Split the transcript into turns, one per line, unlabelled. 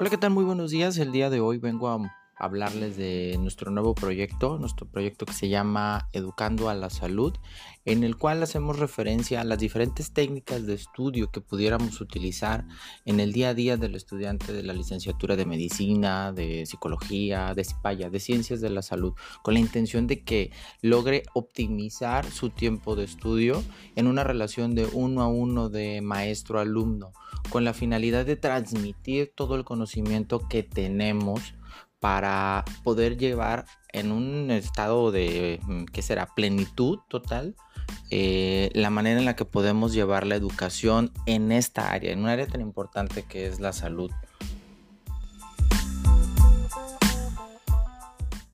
Hola, ¿qué tal? Muy buenos días. El día de hoy vengo a hablarles de nuestro nuevo proyecto, nuestro proyecto que se llama Educando a la Salud, en el cual hacemos referencia a las diferentes técnicas de estudio que pudiéramos utilizar en el día a día del estudiante de la licenciatura de medicina, de psicología, de vaya, de ciencias de la salud, con la intención de que logre optimizar su tiempo de estudio en una relación de uno a uno de maestro-alumno, con la finalidad de transmitir todo el conocimiento que tenemos para poder llevar en un estado de, mm, ¿qué será?, plenitud total, eh, la manera en la que podemos llevar la educación en esta área, en un área tan importante que es la salud.